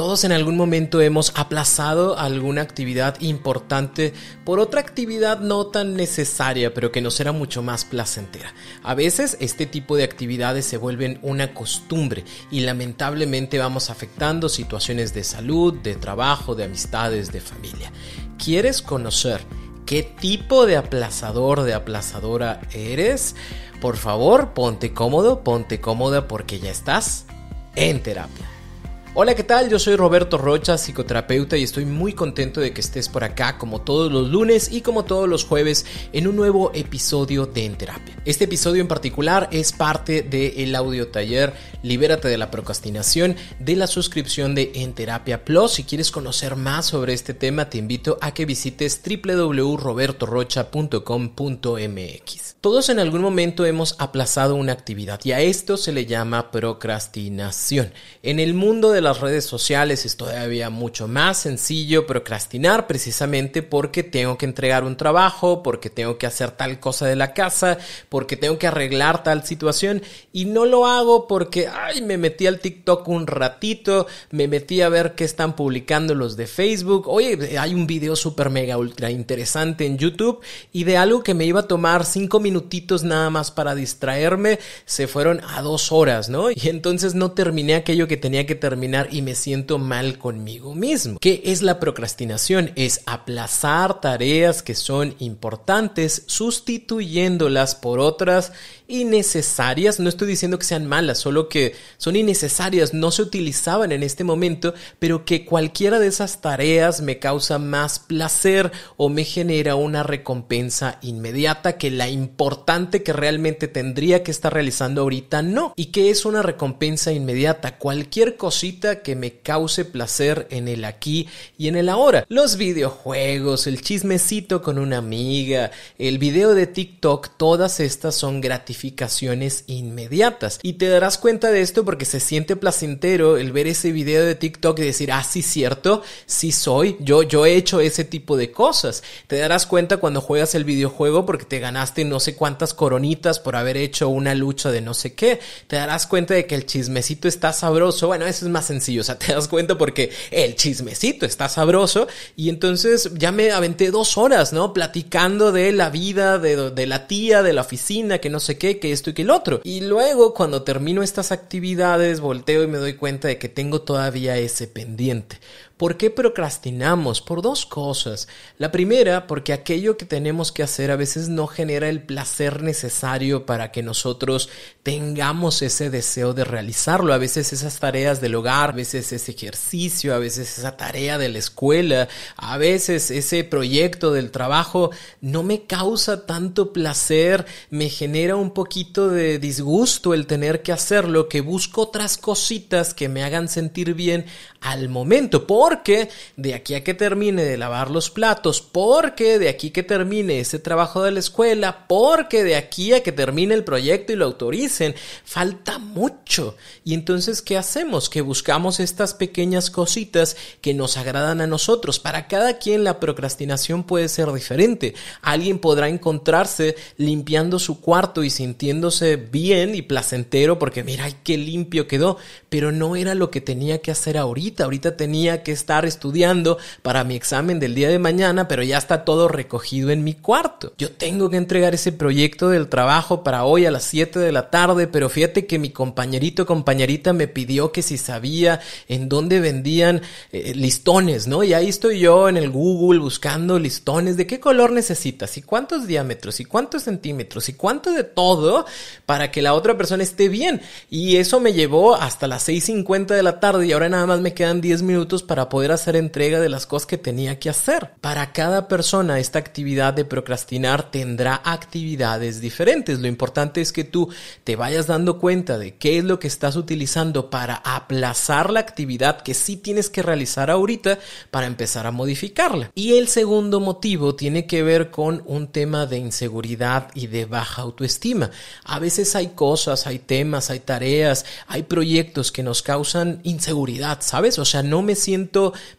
Todos en algún momento hemos aplazado alguna actividad importante por otra actividad no tan necesaria, pero que nos era mucho más placentera. A veces este tipo de actividades se vuelven una costumbre y lamentablemente vamos afectando situaciones de salud, de trabajo, de amistades, de familia. ¿Quieres conocer qué tipo de aplazador, de aplazadora eres? Por favor, ponte cómodo, ponte cómoda porque ya estás en terapia. Hola, ¿qué tal? Yo soy Roberto Rocha, psicoterapeuta y estoy muy contento de que estés por acá como todos los lunes y como todos los jueves en un nuevo episodio de En Terapia. Este episodio en particular es parte del audio taller Libérate de la procrastinación de la suscripción de En Terapia Plus. Si quieres conocer más sobre este tema, te invito a que visites www.robertorocha.com.mx. Todos en algún momento hemos aplazado una actividad y a esto se le llama procrastinación. En el mundo de las redes sociales es todavía mucho más sencillo procrastinar precisamente porque tengo que entregar un trabajo, porque tengo que hacer tal cosa de la casa, porque tengo que arreglar tal situación y no lo hago porque, ay, me metí al TikTok un ratito, me metí a ver qué están publicando los de Facebook, oye, hay un video súper mega ultra interesante en YouTube y de algo que me iba a tomar cinco minutitos nada más para distraerme, se fueron a dos horas, ¿no? Y entonces no terminé aquello que tenía que terminar y me siento mal conmigo mismo. ¿Qué es la procrastinación? Es aplazar tareas que son importantes sustituyéndolas por otras innecesarias. No estoy diciendo que sean malas, solo que son innecesarias, no se utilizaban en este momento, pero que cualquiera de esas tareas me causa más placer o me genera una recompensa inmediata que la importante que realmente tendría que estar realizando ahorita no. ¿Y qué es una recompensa inmediata? Cualquier cosita que me cause placer en el aquí y en el ahora. Los videojuegos, el chismecito con una amiga, el video de TikTok, todas estas son inmediatas. Y te darás cuenta de esto porque se siente placentero el ver ese video de TikTok y decir, ah, sí, cierto, sí soy, yo, yo he hecho ese tipo de cosas. Te darás cuenta cuando juegas el videojuego porque te ganaste no sé cuántas coronitas por haber hecho una lucha de no sé qué. Te darás cuenta de que el chismecito está sabroso. Bueno, eso es más sencillo, o sea, te das cuenta porque el chismecito está sabroso y entonces ya me aventé dos horas, ¿no? Platicando de la vida, de, de la tía, de la oficina, que no sé qué, que esto y que el otro. Y luego cuando termino estas actividades, volteo y me doy cuenta de que tengo todavía ese pendiente. ¿Por qué procrastinamos? Por dos cosas. La primera, porque aquello que tenemos que hacer a veces no genera el placer necesario para que nosotros tengamos ese deseo de realizarlo. A veces esas tareas del hogar, a veces ese ejercicio, a veces esa tarea de la escuela, a veces ese proyecto del trabajo no me causa tanto placer, me genera un poquito de disgusto el tener que hacerlo, que busco otras cositas que me hagan sentir bien al momento. Por porque de aquí a que termine de lavar los platos, porque de aquí que termine ese trabajo de la escuela, porque de aquí a que termine el proyecto y lo autoricen, falta mucho. Y entonces, ¿qué hacemos? Que buscamos estas pequeñas cositas que nos agradan a nosotros. Para cada quien la procrastinación puede ser diferente. Alguien podrá encontrarse limpiando su cuarto y sintiéndose bien y placentero porque mira, qué limpio quedó, pero no era lo que tenía que hacer ahorita. Ahorita tenía que estar estudiando para mi examen del día de mañana, pero ya está todo recogido en mi cuarto. Yo tengo que entregar ese proyecto del trabajo para hoy a las 7 de la tarde, pero fíjate que mi compañerito compañerita me pidió que si sabía en dónde vendían eh, listones, ¿no? Y ahí estoy yo en el Google buscando listones de qué color necesitas y cuántos diámetros y cuántos centímetros y cuánto de todo para que la otra persona esté bien. Y eso me llevó hasta las 6.50 de la tarde y ahora nada más me quedan 10 minutos para poder hacer entrega de las cosas que tenía que hacer. Para cada persona esta actividad de procrastinar tendrá actividades diferentes. Lo importante es que tú te vayas dando cuenta de qué es lo que estás utilizando para aplazar la actividad que sí tienes que realizar ahorita para empezar a modificarla. Y el segundo motivo tiene que ver con un tema de inseguridad y de baja autoestima. A veces hay cosas, hay temas, hay tareas, hay proyectos que nos causan inseguridad, ¿sabes? O sea, no me siento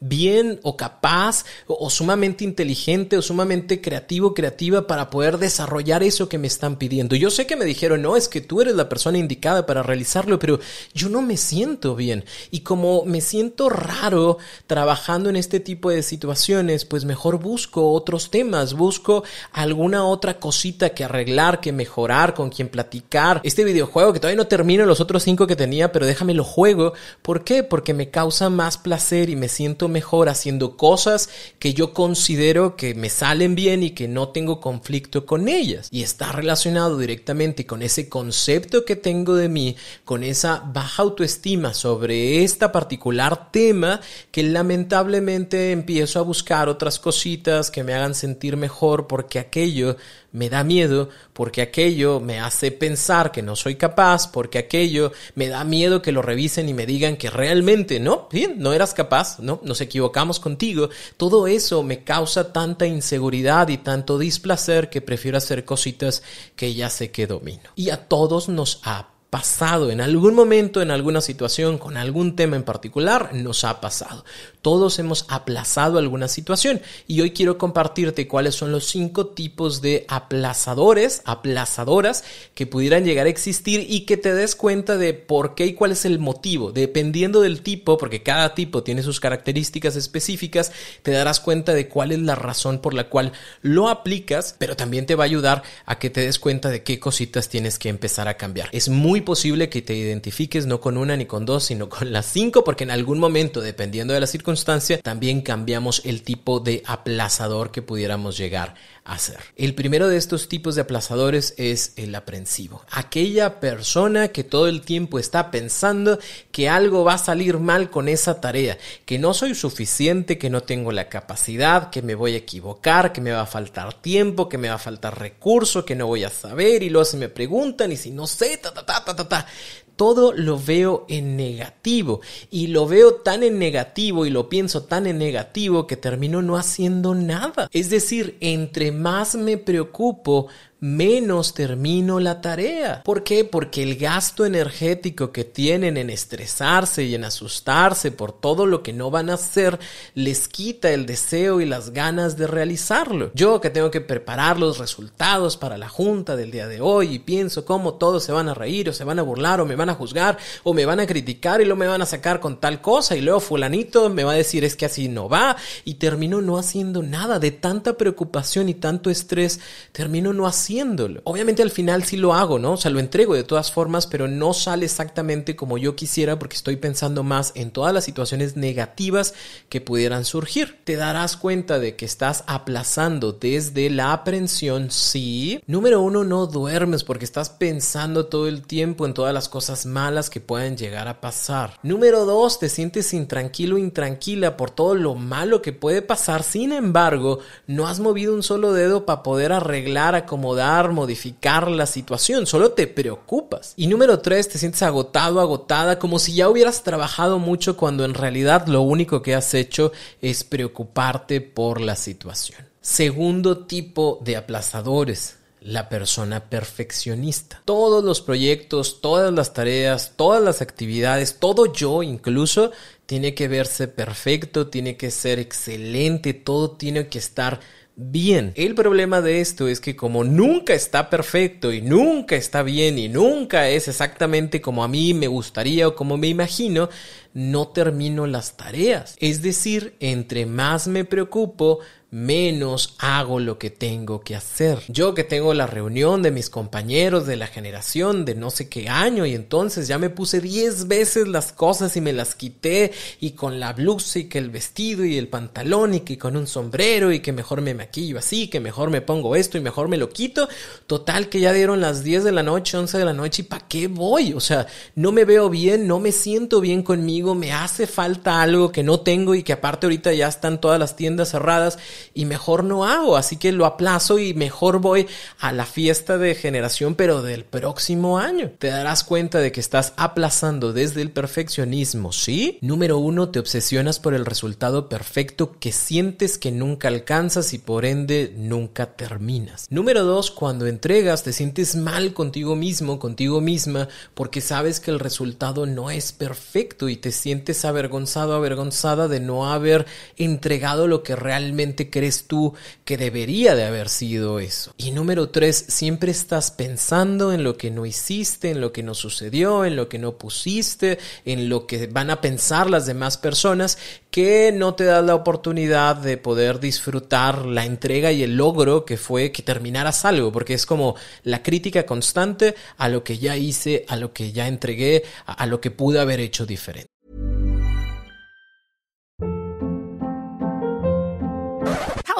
bien o capaz o, sumamente inteligente o sumamente creativo, creativa para poder desarrollar eso que me están pidiendo. Yo sé que me dijeron, no, es que tú eres la persona indicada para realizarlo, pero yo no me siento bien. Y como me siento raro trabajando en este tipo de situaciones, pues mejor busco otros temas, busco alguna otra cosita que arreglar, que mejorar, con quien platicar. Este videojuego que todavía no termino los otros cinco que tenía, pero déjame lo juego. ¿Por qué? Porque me causa más placer y me siento mejor haciendo cosas que yo considero que me salen bien y que no tengo conflicto con ellas. Y está relacionado directamente con ese concepto que tengo de mí, con esa baja autoestima sobre esta particular tema que lamentablemente empiezo a buscar otras cositas que me hagan sentir mejor porque aquello me da miedo, porque aquello me hace pensar que no soy capaz, porque aquello me da miedo que lo revisen y me digan que realmente no, bien, no eras capaz, no, nos equivocamos contigo. Todo eso me causa tanta inseguridad y tanto displacer que prefiero hacer cositas que ya sé que domino. Y a todos nos ha pasado en algún momento, en alguna situación, con algún tema en particular, nos ha pasado. Todos hemos aplazado alguna situación y hoy quiero compartirte cuáles son los cinco tipos de aplazadores, aplazadoras que pudieran llegar a existir y que te des cuenta de por qué y cuál es el motivo. Dependiendo del tipo, porque cada tipo tiene sus características específicas, te darás cuenta de cuál es la razón por la cual lo aplicas, pero también te va a ayudar a que te des cuenta de qué cositas tienes que empezar a cambiar. Es muy posible que te identifiques no con una ni con dos, sino con las cinco, porque en algún momento, dependiendo de la circunstancia, también cambiamos el tipo de aplazador que pudiéramos llegar hacer. El primero de estos tipos de aplazadores es el aprensivo. Aquella persona que todo el tiempo está pensando que algo va a salir mal con esa tarea, que no soy suficiente, que no tengo la capacidad, que me voy a equivocar, que me va a faltar tiempo, que me va a faltar recurso, que no voy a saber y luego se me preguntan y si no sé, ta ta ta todo lo veo en negativo y lo veo tan en negativo y lo pienso tan en negativo que termino no haciendo nada. Es decir, entre más me preocupo, menos termino la tarea. ¿Por qué? Porque el gasto energético que tienen en estresarse y en asustarse por todo lo que no van a hacer les quita el deseo y las ganas de realizarlo. Yo que tengo que preparar los resultados para la junta del día de hoy y pienso cómo todos se van a reír o se van a burlar o me van a juzgar o me van a criticar y luego me van a sacar con tal cosa y luego fulanito me va a decir es que así no va y termino no haciendo nada de tanta preocupación y tanto estrés termino no haciendo Obviamente al final sí lo hago, ¿no? O sea, lo entrego de todas formas, pero no sale exactamente como yo quisiera porque estoy pensando más en todas las situaciones negativas que pudieran surgir. Te darás cuenta de que estás aplazando desde la aprensión, sí. Número uno, no duermes porque estás pensando todo el tiempo en todas las cosas malas que pueden llegar a pasar. Número dos, te sientes intranquilo, intranquila por todo lo malo que puede pasar. Sin embargo, no has movido un solo dedo para poder arreglar, acomodar modificar la situación, solo te preocupas. Y número tres, te sientes agotado, agotada, como si ya hubieras trabajado mucho cuando en realidad lo único que has hecho es preocuparte por la situación. Segundo tipo de aplazadores, la persona perfeccionista. Todos los proyectos, todas las tareas, todas las actividades, todo yo incluso, tiene que verse perfecto, tiene que ser excelente, todo tiene que estar bien. El problema de esto es que como nunca está perfecto y nunca está bien y nunca es exactamente como a mí me gustaría o como me imagino, no termino las tareas. Es decir, entre más me preocupo, menos hago lo que tengo que hacer. Yo que tengo la reunión de mis compañeros de la generación de no sé qué año y entonces ya me puse 10 veces las cosas y me las quité y con la blusa y que el vestido y el pantalón y que con un sombrero y que mejor me maquillo así, que mejor me pongo esto y mejor me lo quito. Total que ya dieron las 10 de la noche, 11 de la noche y ¿para qué voy? O sea, no me veo bien, no me siento bien conmigo me hace falta algo que no tengo y que aparte ahorita ya están todas las tiendas cerradas y mejor no hago, así que lo aplazo y mejor voy a la fiesta de generación pero del próximo año. Te darás cuenta de que estás aplazando desde el perfeccionismo, ¿sí? Número uno, te obsesionas por el resultado perfecto que sientes que nunca alcanzas y por ende nunca terminas. Número dos, cuando entregas te sientes mal contigo mismo, contigo misma, porque sabes que el resultado no es perfecto y te sientes avergonzado, avergonzada de no haber entregado lo que realmente crees tú que debería de haber sido eso. Y número tres, siempre estás pensando en lo que no hiciste, en lo que no sucedió, en lo que no pusiste, en lo que van a pensar las demás personas, que no te das la oportunidad de poder disfrutar la entrega y el logro que fue que terminaras algo, porque es como la crítica constante a lo que ya hice, a lo que ya entregué, a, lo que pude haber hecho diferente.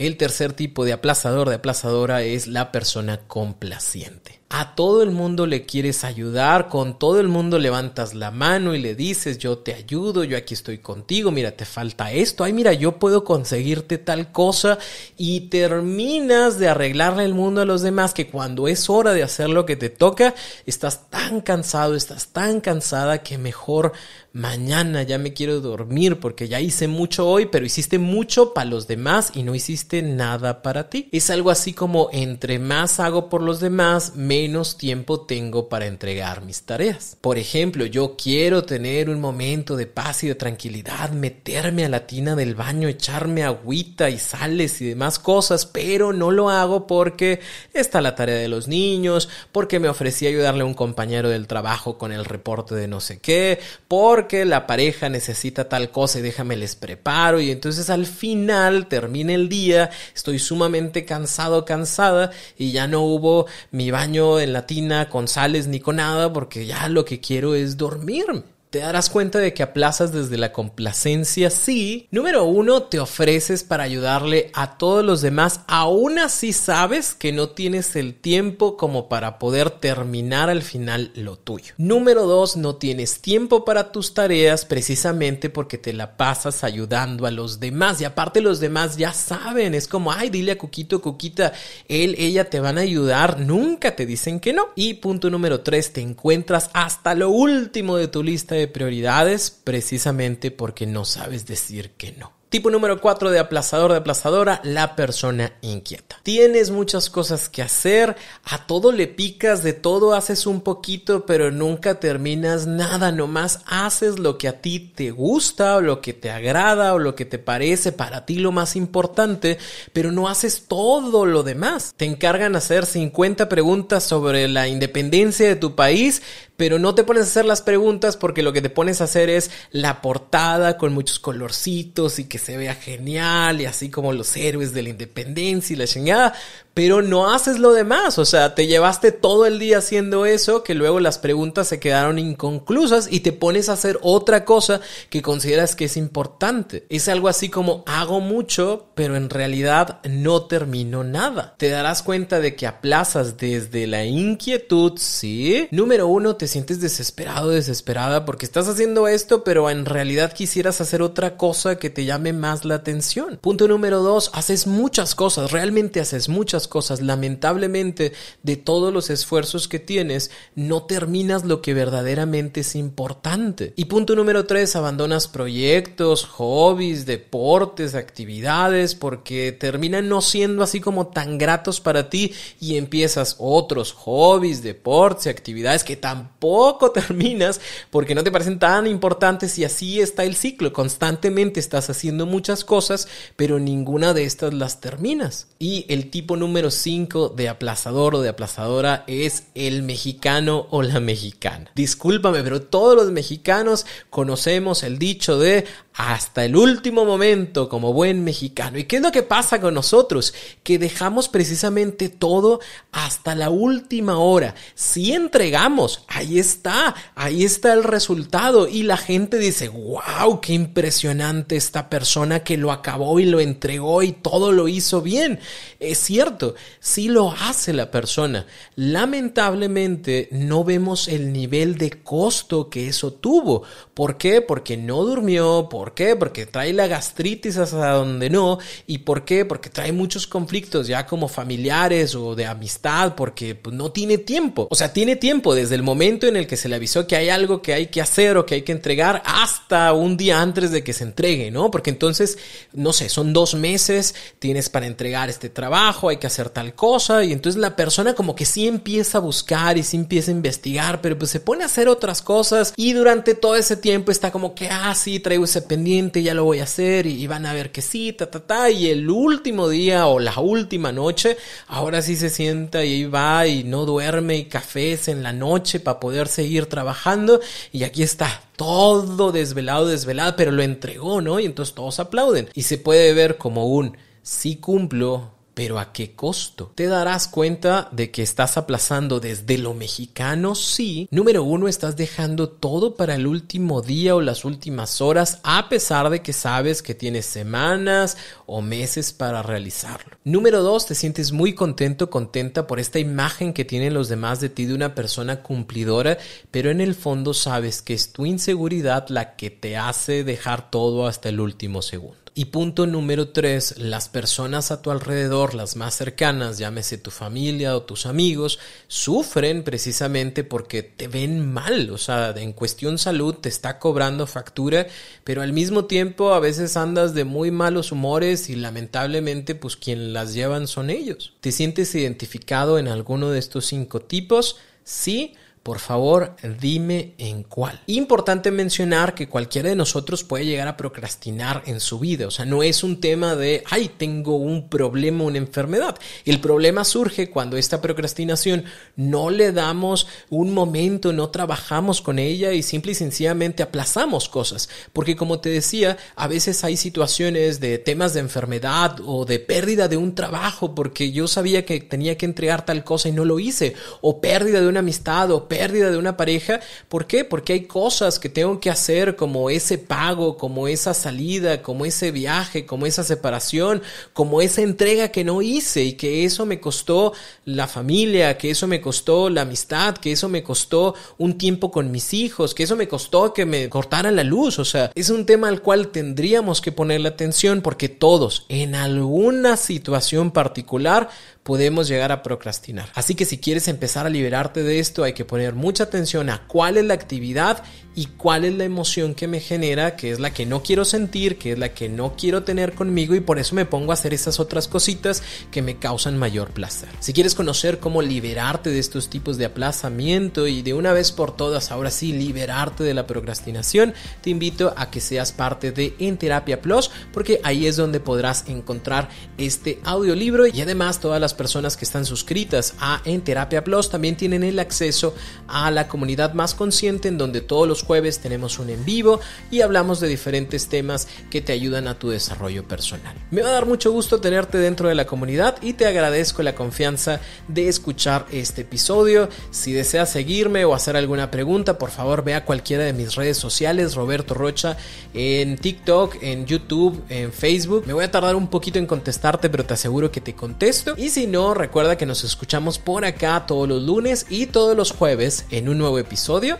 El tercer tipo de aplazador, de aplazadora, es la persona complaciente. A todo el mundo le quieres ayudar, con todo el mundo levantas la mano y le dices, yo te ayudo, yo aquí estoy contigo, mira, te falta esto, ay, mira, yo puedo conseguirte tal cosa y terminas de arreglarle el mundo a los demás que cuando es hora de hacer lo que te toca, estás tan cansado, estás tan cansada que mejor mañana ya me quiero dormir porque ya hice mucho hoy, pero hiciste mucho para los demás y no hiciste nada para ti. Es algo así como entre más hago por los demás, menos tiempo tengo para entregar mis tareas. Por ejemplo, yo quiero tener un momento de paz y de tranquilidad, meterme a la tina del baño, echarme agüita y sales y demás cosas, pero no lo hago porque está la tarea de los niños, porque me ofrecí ayudarle a un compañero del trabajo con el reporte de no sé qué, porque la pareja necesita tal cosa y déjame les preparo y entonces al final termina el día, estoy sumamente cansado, cansada y ya no hubo mi baño en la tina con sales ni con nada porque ya lo que quiero es dormirme te darás cuenta de que aplazas desde la complacencia si, número uno, te ofreces para ayudarle a todos los demás, aún así sabes que no tienes el tiempo como para poder terminar al final lo tuyo. Número dos, no tienes tiempo para tus tareas precisamente porque te la pasas ayudando a los demás. Y aparte los demás ya saben, es como, ay, dile a Cuquito, Cuquita, él, ella te van a ayudar, nunca te dicen que no. Y punto número tres, te encuentras hasta lo último de tu lista de prioridades precisamente porque no sabes decir que no. Tipo número 4 de aplazador de aplazadora, la persona inquieta. Tienes muchas cosas que hacer, a todo le picas, de todo haces un poquito, pero nunca terminas nada, nomás haces lo que a ti te gusta o lo que te agrada o lo que te parece para ti lo más importante, pero no haces todo lo demás. Te encargan hacer 50 preguntas sobre la independencia de tu país, pero no te pones a hacer las preguntas porque lo que te pones a hacer es la portada con muchos colorcitos y que se vea genial y así como los héroes de la independencia y la chingada, pero no haces lo demás, o sea, te llevaste todo el día haciendo eso, que luego las preguntas se quedaron inconclusas y te pones a hacer otra cosa que consideras que es importante. Es algo así como hago mucho, pero en realidad no termino nada. Te darás cuenta de que aplazas desde la inquietud, ¿sí? Número uno, te sientes desesperado, desesperada porque estás haciendo esto, pero en realidad quisieras hacer otra cosa que te llame más la atención. Punto número dos, haces muchas cosas, realmente haces muchas cosas, lamentablemente, de todos los esfuerzos que tienes, no terminas lo que verdaderamente es importante. Y punto número tres, abandonas proyectos, hobbies, deportes, actividades, porque terminan no siendo así como tan gratos para ti y empiezas otros hobbies, deportes actividades que tampoco tampoco terminas porque no te parecen tan importantes y así está el ciclo. Constantemente estás haciendo muchas cosas, pero ninguna de estas las terminas. Y el tipo número 5 de aplazador o de aplazadora es el mexicano o la mexicana. Discúlpame, pero todos los mexicanos conocemos el dicho de hasta el último momento como buen mexicano. ¿Y qué es lo que pasa con nosotros? Que dejamos precisamente todo hasta la última hora. Si entregamos, ahí está, ahí está el resultado y la gente dice, wow, qué impresionante esta persona que lo acabó y lo entregó y todo lo hizo bien. Es cierto, sí lo hace la persona. Lamentablemente no vemos el nivel de costo que eso tuvo. ¿Por qué? Porque no durmió, ¿Por qué? Porque trae la gastritis hasta donde no. ¿Y por qué? Porque trae muchos conflictos ya como familiares o de amistad porque pues, no tiene tiempo. O sea, tiene tiempo desde el momento en el que se le avisó que hay algo que hay que hacer o que hay que entregar hasta un día antes de que se entregue, ¿no? Porque entonces, no sé, son dos meses, tienes para entregar este trabajo, hay que hacer tal cosa y entonces la persona como que sí empieza a buscar y sí empieza a investigar, pero pues se pone a hacer otras cosas y durante todo ese tiempo está como que, ah, sí, traigo ese pendiente, ya lo voy a hacer y, van a ver que sí, ta, ta, ta. Y el último día o la última noche, ahora sí se sienta y va y no duerme y cafés en la noche para poder seguir trabajando. Y aquí está, todo desvelado, desvelado, pero lo entregó, ¿no? Y entonces todos aplauden. Y se puede ver como un sí cumplo, pero ¿a qué costo? Te darás cuenta de que estás aplazando desde lo mexicano, sí. Número uno, estás dejando todo para el último día o las últimas horas, a pesar de que sabes que tienes semanas o meses para realizarlo. Número dos, te sientes muy contento, contenta por esta imagen que tienen los demás de ti de una persona cumplidora, pero en el fondo sabes que es tu inseguridad la que te hace dejar todo hasta el último segundo. Y punto número tres, las personas a tu alrededor, las más cercanas, llámese tu familia o tus amigos, sufren precisamente porque te ven mal, o sea, en cuestión salud te está cobrando factura, pero al mismo tiempo a veces andas de muy malos humores y lamentablemente pues quien las llevan son ellos. ¿Te sientes identificado en alguno de estos cinco tipos? Sí por favor, dime en cuál. Importante mencionar que cualquiera de nosotros puede llegar a procrastinar en su vida. O sea, no es un tema de, ay, tengo un problema, una enfermedad. El problema surge cuando esta procrastinación no le damos un momento, no trabajamos con ella y simple y sencillamente aplazamos cosas. Porque como te decía, a veces hay situaciones de temas de enfermedad o de pérdida de un trabajo porque yo sabía que tenía que entregar tal cosa y no lo hice. O pérdida de una amistad o pérdida de una pareja. ¿Por qué? Porque hay cosas que tengo que hacer como ese pago, como esa salida, como ese viaje, como esa separación, como esa entrega que no hice y que eso me costó la familia, que eso me costó la amistad, que eso me costó un tiempo con mis hijos, que eso me costó que me cortaran la luz. O sea, es un tema al cual tendríamos que ponerle atención porque todos en alguna situación particular podemos llegar a procrastinar. Así que si quieres empezar a liberarte de esto, hay que poner mucha atención a cuál es la actividad y cuál es la emoción que me genera, que es la que no quiero sentir, que es la que no quiero tener conmigo y por eso me pongo a hacer esas otras cositas que me causan mayor placer. Si quieres conocer cómo liberarte de estos tipos de aplazamiento y de una vez por todas, ahora sí, liberarte de la procrastinación, te invito a que seas parte de En Terapia Plus porque ahí es donde podrás encontrar este audiolibro y además todas las personas que están suscritas a En Terapia Plus también tienen el acceso a la comunidad más consciente en donde todos los jueves tenemos un en vivo y hablamos de diferentes temas que te ayudan a tu desarrollo personal. Me va a dar mucho gusto tenerte dentro de la comunidad y te agradezco la confianza de escuchar este episodio. Si deseas seguirme o hacer alguna pregunta, por favor ve a cualquiera de mis redes sociales, Roberto Rocha, en TikTok, en YouTube, en Facebook. Me voy a tardar un poquito en contestarte, pero te aseguro que te contesto. Y si no, recuerda que nos escuchamos por acá todos los lunes y todos los jueves en un nuevo episodio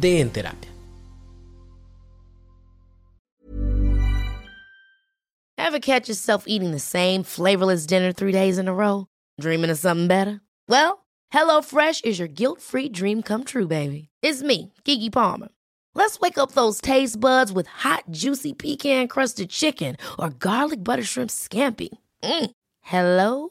de En Terapia. Ever catch yourself eating the same flavorless dinner three days in a row? Dreaming of something better? Well, HelloFresh is your guilt-free dream come true, baby. It's me, Kiki Palmer. Let's wake up those taste buds with hot, juicy pecan-crusted chicken or garlic butter shrimp scampi. Mm. Hello